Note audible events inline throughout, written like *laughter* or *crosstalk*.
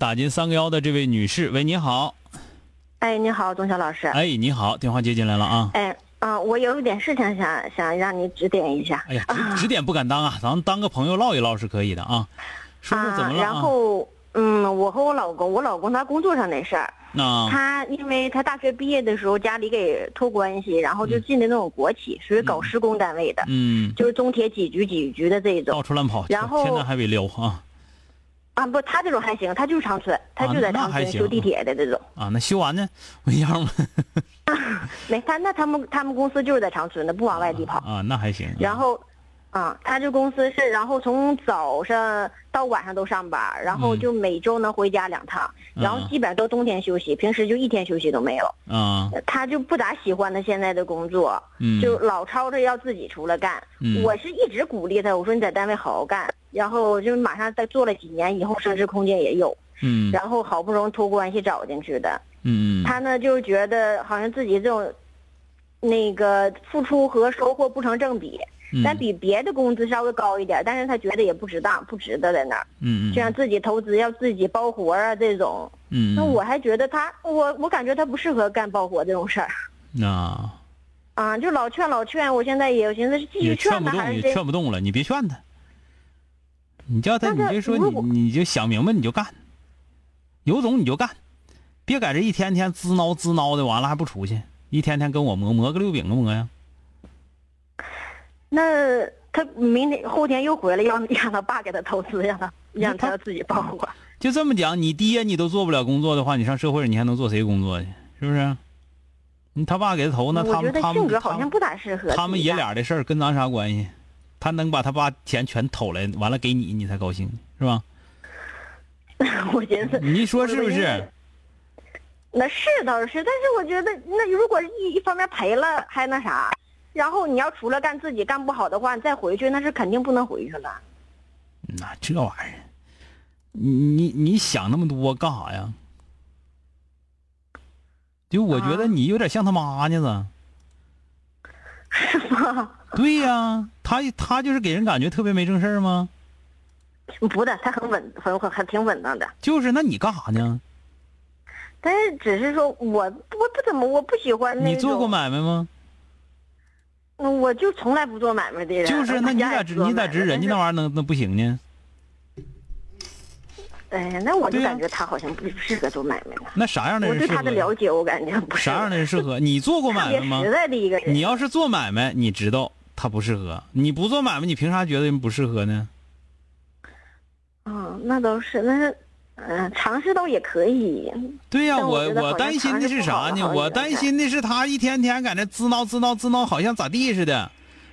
打进三个幺的这位女士，喂，你好。哎，你好，钟晓老师。哎，你好，电话接进来了啊。哎，啊，我有一点事情想想让你指点一下。哎呀，指指点不敢当啊，咱们当个朋友唠一唠是可以的啊。说说怎么了然后，嗯，我和我老公，我老公他工作上的事儿，啊？他因为他大学毕业的时候家里给托关系，然后就进的那种国企，属于搞施工单位的，嗯，就是中铁几局几局的这种。到处乱跑，然后天南海北溜啊啊，不，他这种还行，他就是长春，他就在长春修地铁的这种。啊！那修完呢？不一样吗？*laughs* 没，他那他们他们公司就是在长春的，不往外地跑。啊，那还行。然后，啊，他这公司是，然后从早上到晚上都上班，然后嗯就每周能回家两趟，然后嗯基本上都冬天休息，平时就一天休息都没有。啊，他就不咋喜欢他现在的工作，嗯，就老吵着要自己出来干。嗯我是一直鼓励他，我说你在单位好好干，然后就马上再做了几年以后，升值空间也有。嗯然后好不容易托关系找进去的，嗯他呢就觉得好像自己这种，那个付出和收获不成正比。嗯，但比别的工资稍微高一点，但是他觉得也不值当，不值得在那儿，嗯嗯就像自己投资，要自己包活啊这种。嗯，那我还觉得他，我我感觉他不适合干包活这种事儿那啊，就老劝老劝，我现在也有寻思是继续劝他还是这劝不动了。你别劝他，你叫他，你就说你你就想明白你就干，有种你就干，别在这一天天滋挠滋挠的，完了还不出去，一天天跟我磨磨个六饼个磨呀。那他明天后天又回来，让让他爸给他投资，让他让他自己包管。就这么讲，你爹你都做不了工作的话，你上社会上你还能做谁工作去？是不是？你他爸给他投，那他们他们他们像不咋适合自己干。他们爷俩的事儿跟咱啥关系？他能把他爸钱全偷来，完了给你，你才高兴是吧？*laughs* 我寻思，你说是不是？那是倒是，但是我觉得，那如果一一方面赔了，还那啥，然后你要除了干自己干不好的话，你再回去那是肯定不能回去了。那这玩意儿，你你你想那么多干啥呀？就我觉得啊你有点像他妈呢 *laughs* 是吗？对呀、他他就是给人感觉特别没正事儿吗？不的，他很稳，很很还挺稳当的。就是，那你干啥呢？但是只是说我我不怎么我不喜欢那。你做过？买卖吗？嗯，我就从来不做买卖的人。就是，那你咋知你咋知人家那玩意儿能那不行呢？哎，那我就感觉他好像不适合做买卖呢。那啥样的我对人适合？他的了解，我感觉不是啥样的人适合？你做过买卖吗实？在的一个人。你要是做买卖，你知道他不适合；你不做买卖，你凭啥觉得人不适合呢？嗯，那倒是，那是，嗯、尝试倒也可以。对呀、但我我担心的是啥呢？我担心的是他一天天在那滋挠滋挠滋挠，好像咋地似的。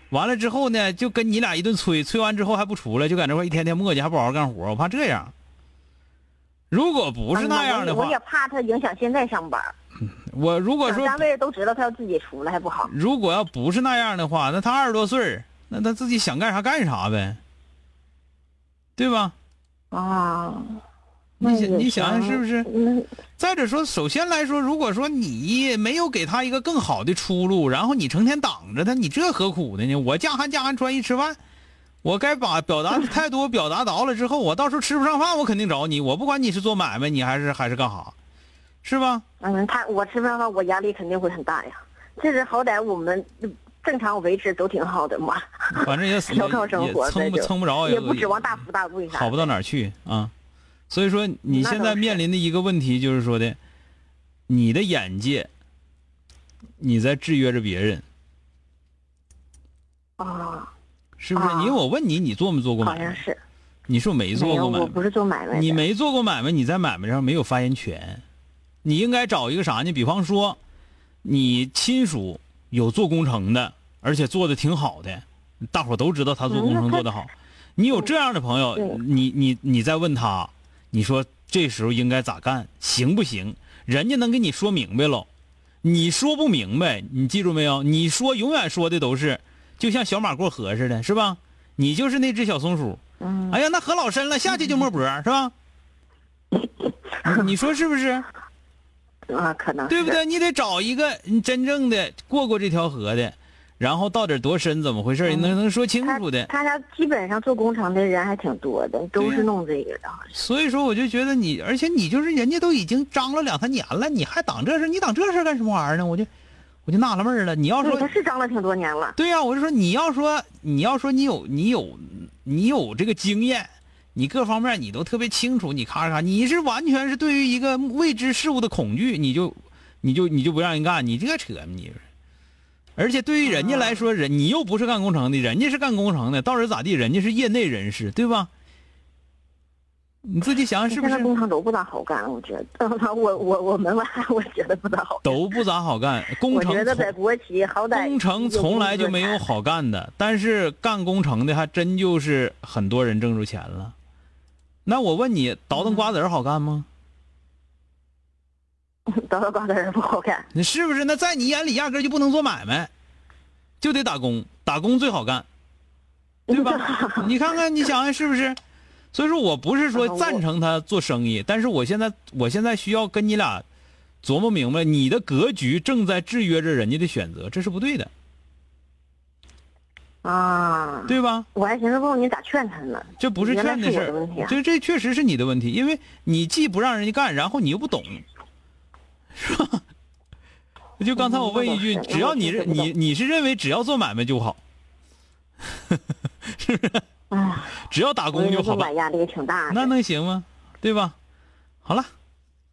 完了之后呢，就跟你俩一顿催，催完之后还不出来，就搁那块一天天磨叽，还不好好干活。我怕这样。如果不是那样的话我也，怕他影响现在上班。*laughs* 我如果说单位都知道他要自己出来还不好。如果要不是那样的话，那他二十多岁儿那他自己想干啥干啥呗，对吧？啊，你想你想想是不是？嗯，再者说，首先来说，如果说你没有给他一个更好的出路，然后你成天挡着他，你这何苦的呢？我嫁寒嫁寒穿衣吃饭，我该把表达的态度表达到了之后，我到时候吃不上饭，我肯定找你。我不管你是做买卖，你还是还是干啥，是吧？嗯，他我吃饭的话，我压力肯定会很大呀。这是好歹我们正常维持都挺好的嘛，反正也死小康生也活蹭不那就蹭不着，也不指望大富大贵啥的。好不到哪儿去啊。所以说，你现在面临的一个问题就是说的，你的眼界，你在制约着别人，啊，是不是？啊因为我问你，你做没做过买卖？好像是。你说没做没有，过买卖，我不是做买卖的。你没做过买卖，你在买卖上没有发言权。你应该找一个啥呢？比方说，你亲属有做工程的，而且做的挺好的，大伙都知道他做工程做得好。你有这样的朋友，你你你再问他，你说这时候应该咋干，行不行？人家能给你说明白喽。你说不明白，你记住没有？你说永远说的都是，就像小马过河似的，是吧？你就是那只小松鼠。嗯，哎呀，那河老深了，下去就没脖儿，是吧？*laughs* 你你说是不是？啊，可能？对不对？你得找一个你真正的过过这条河的，然后到底多深，怎么回事，嗯能能说清楚的。他家基本上做工程的人还挺多的，都是弄这个的。所以说，我就觉得你，而且你就是人家都已经张了两三年了，你还挡这事你挡这事干什么玩意儿呢？我就我就纳了闷儿了。你要，说他是张了挺多年了。对呀、我就说你要说你要说你有你有你有这个经验，你各方面你都特别清楚，你咔咔，你是完全是对于一个未知事物的恐惧，你就你就你就不让人干，你这扯吗你？而且对于人家来说，人你又不是干工程的，人家是干工程的，到底咋地？人家是业内人士，对吧？你自己想想是不现在是？工程都不咋好干，我觉得。*laughs* 我我我门外汉，我觉得不咋好干。都不咋好干，工程我觉得在国企好歹工程从来就没有好干的，但是干工程的还真就是很多人挣着钱了。那我问你，倒腾瓜子儿好干吗？*laughs* 倒腾瓜子儿不好干。你是不是？那在你眼里压根儿就不能做买卖，就得打工，打工最好干，*laughs* 对吧？你看看，你想想是不是？所以说我不是说 *laughs* 赞成他做生意，但是我现在我现在需要跟你俩琢磨明白，你的格局正在制约着人家的选择，这是不对的，啊，对吧？我还寻思问问你咋劝他呢？这不是劝的事儿这这确实是你的问题，因为你既不让人家干，然后你又不懂，是吧？*laughs* 就刚才我问一句，只要你你你是认为只要做买卖就好，*laughs* 哎，只要打工就好吧，压力也挺大的。那能行吗？对吧？好了，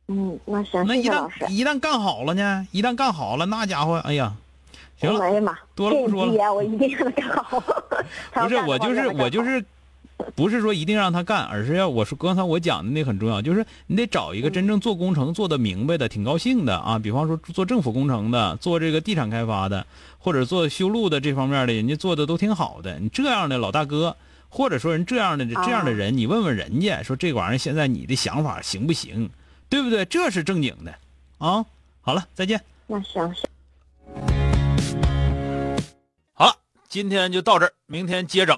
嗯，那行，那一旦。一旦干好了呢？一旦干好了，那家伙，哎呀，行了，哎呀妈，多了不说了我一定让他干 *laughs* 好。不是我就是我就。是，不是说一定让他干，而是要我说刚才我讲的那很重要，就是你得找一个真正做工程做的明白的、挺高兴的啊。比方说做政府工程的，做这个地产开发的，或者做修路的这方面的，人家做的都挺好的。你这样的老大哥，或者说人这样的这样的人，你问问人家说这玩意儿现在你的想法行不行，对不对？这是正经的啊。好了，再见。那行今天就到这儿，明天接整。